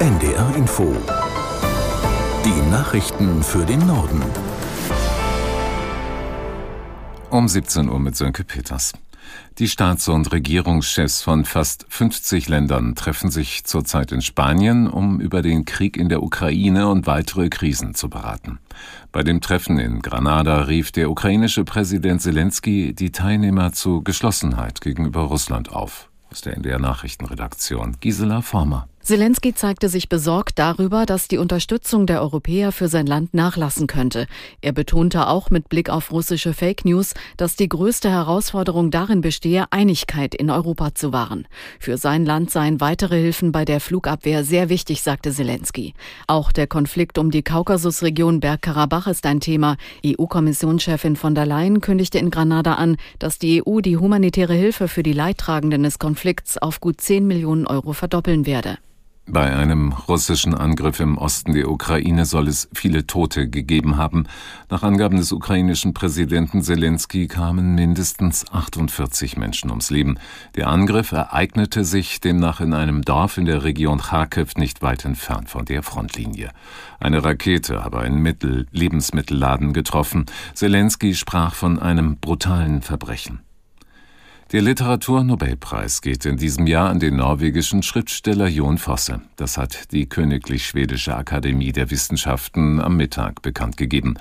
NDR Info. Die Nachrichten für den Norden. Um 17 Uhr mit Sönke Peters. Die Staats- und Regierungschefs von fast 50 Ländern treffen sich zurzeit in Spanien, um über den Krieg in der Ukraine und weitere Krisen zu beraten. Bei dem Treffen in Granada rief der ukrainische Präsident Zelensky die Teilnehmer zu Geschlossenheit gegenüber Russland auf. Aus der NDR Nachrichtenredaktion Gisela Former. Zelensky zeigte sich besorgt darüber, dass die Unterstützung der Europäer für sein Land nachlassen könnte. Er betonte auch mit Blick auf russische Fake News, dass die größte Herausforderung darin bestehe, Einigkeit in Europa zu wahren. Für sein Land seien weitere Hilfen bei der Flugabwehr sehr wichtig, sagte Zelensky. Auch der Konflikt um die Kaukasusregion Bergkarabach ist ein Thema. EU-Kommissionschefin von der Leyen kündigte in Granada an, dass die EU die humanitäre Hilfe für die Leidtragenden des Konflikts auf gut 10 Millionen Euro verdoppeln werde. Bei einem russischen Angriff im Osten der Ukraine soll es viele Tote gegeben haben. Nach Angaben des ukrainischen Präsidenten Zelensky kamen mindestens 48 Menschen ums Leben. Der Angriff ereignete sich demnach in einem Dorf in der Region Kharkiv nicht weit entfernt von der Frontlinie. Eine Rakete habe einen Mittel Lebensmittelladen getroffen. Zelensky sprach von einem brutalen Verbrechen. Der Literaturnobelpreis geht in diesem Jahr an den norwegischen Schriftsteller Jon Fosse. Das hat die Königlich Schwedische Akademie der Wissenschaften am Mittag bekannt gegeben.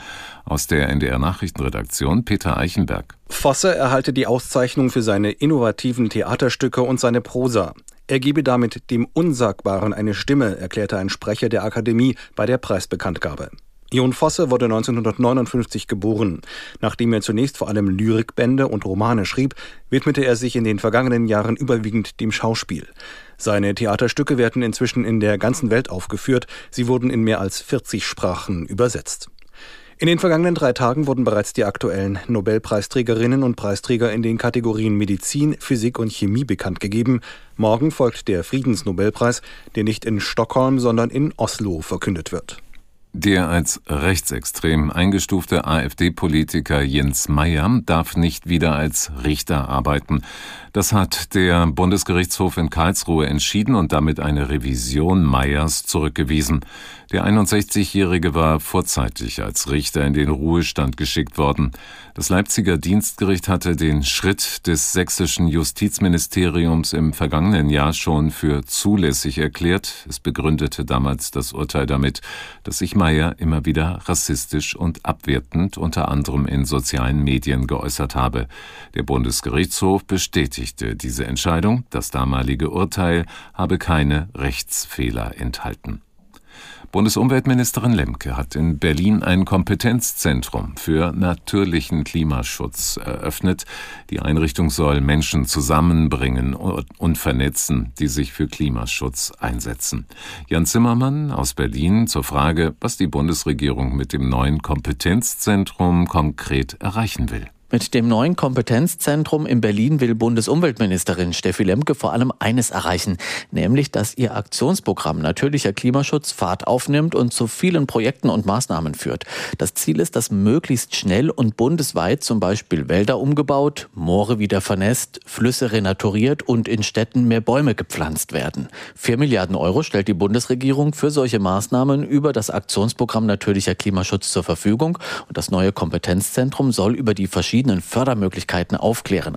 Aus der NDR Nachrichtenredaktion Peter Eichenberg. Fosse erhalte die Auszeichnung für seine innovativen Theaterstücke und seine Prosa. Er gebe damit dem Unsagbaren eine Stimme, erklärte ein Sprecher der Akademie bei der Preisbekanntgabe. Jon Fosse wurde 1959 geboren. Nachdem er zunächst vor allem Lyrikbände und Romane schrieb, widmete er sich in den vergangenen Jahren überwiegend dem Schauspiel. Seine Theaterstücke werden inzwischen in der ganzen Welt aufgeführt. Sie wurden in mehr als 40 Sprachen übersetzt. In den vergangenen drei Tagen wurden bereits die aktuellen Nobelpreisträgerinnen und Preisträger in den Kategorien Medizin, Physik und Chemie bekannt gegeben. Morgen folgt der Friedensnobelpreis, der nicht in Stockholm, sondern in Oslo verkündet wird. Der als rechtsextrem eingestufte AfD-Politiker Jens Meyer darf nicht wieder als Richter arbeiten. Das hat der Bundesgerichtshof in Karlsruhe entschieden und damit eine Revision Meyers zurückgewiesen. Der 61-Jährige war vorzeitig als Richter in den Ruhestand geschickt worden. Das Leipziger Dienstgericht hatte den Schritt des sächsischen Justizministeriums im vergangenen Jahr schon für zulässig erklärt. Es begründete damals das Urteil damit, dass sich Meyer immer wieder rassistisch und abwertend unter anderem in sozialen Medien geäußert habe. Der Bundesgerichtshof bestätigt bestätigte diese Entscheidung, das damalige Urteil habe keine Rechtsfehler enthalten. Bundesumweltministerin Lemke hat in Berlin ein Kompetenzzentrum für natürlichen Klimaschutz eröffnet. Die Einrichtung soll Menschen zusammenbringen und vernetzen, die sich für Klimaschutz einsetzen. Jan Zimmermann aus Berlin zur Frage, was die Bundesregierung mit dem neuen Kompetenzzentrum konkret erreichen will. Mit dem neuen Kompetenzzentrum in Berlin will Bundesumweltministerin Steffi Lemke vor allem eines erreichen, nämlich, dass ihr Aktionsprogramm Natürlicher Klimaschutz Fahrt aufnimmt und zu vielen Projekten und Maßnahmen führt. Das Ziel ist, dass möglichst schnell und bundesweit zum Beispiel Wälder umgebaut, Moore wieder vernässt, Flüsse renaturiert und in Städten mehr Bäume gepflanzt werden. Vier Milliarden Euro stellt die Bundesregierung für solche Maßnahmen über das Aktionsprogramm Natürlicher Klimaschutz zur Verfügung und das neue Kompetenzzentrum soll über die verschiedenen verschiedenen Fördermöglichkeiten aufklären.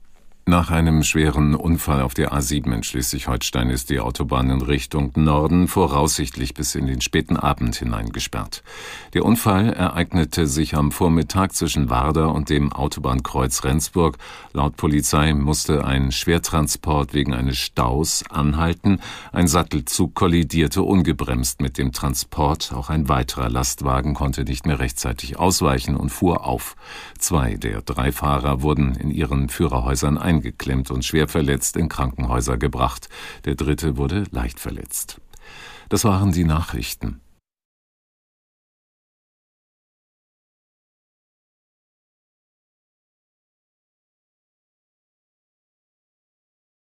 Nach einem schweren Unfall auf der A7 in Schleswig-Holstein ist die Autobahn in Richtung Norden voraussichtlich bis in den späten Abend hinein gesperrt. Der Unfall ereignete sich am Vormittag zwischen Warder und dem Autobahnkreuz Rendsburg. Laut Polizei musste ein Schwertransport wegen eines Staus anhalten. Ein Sattelzug kollidierte ungebremst mit dem Transport. Auch ein weiterer Lastwagen konnte nicht mehr rechtzeitig ausweichen und fuhr auf. Zwei der drei Fahrer wurden in ihren Führerhäusern ein eingeklemmt und schwer verletzt in Krankenhäuser gebracht. Der dritte wurde leicht verletzt. Das waren die Nachrichten.